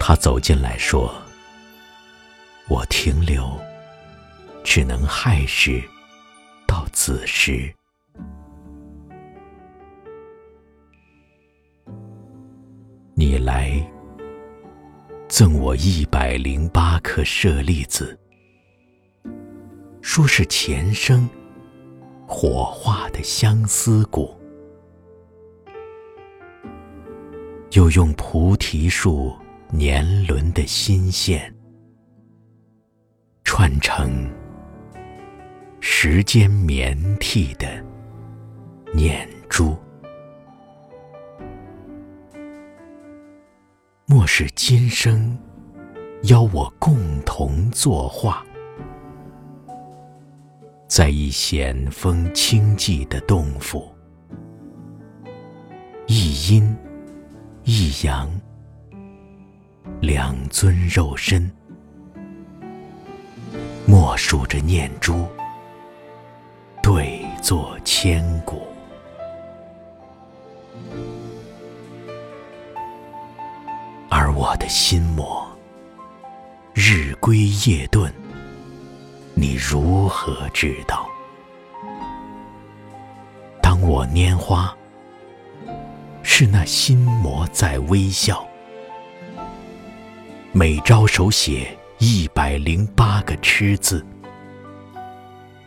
他走进来说：“我停留，只能亥时到子时。你来，赠我一百零八颗舍利子，说是前生火化的相思果，又用菩提树。”年轮的新线，串成时间绵替的念是今生邀我共同作画，在一险峰清寂的洞府，一阴一阳。两尊肉身，默数着念珠，对坐千古。我的心魔，日归夜遁，你如何知道？当我拈花，是那心魔在微笑。每招手写一百零八个痴字，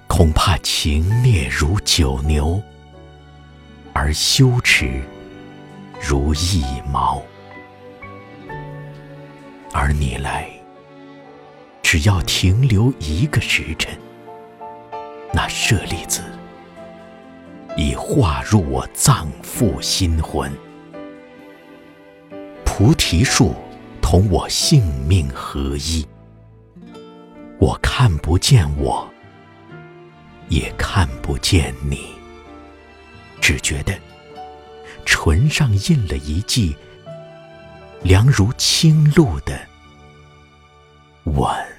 恐怕情烈如九牛，而羞耻如一毛。而你来，只要停留一个时辰，那舍利子已化入我脏腑心魂，菩提树。同我性命合一，我看不见我，也看不见你，只觉得唇上印了一记凉如清露的吻。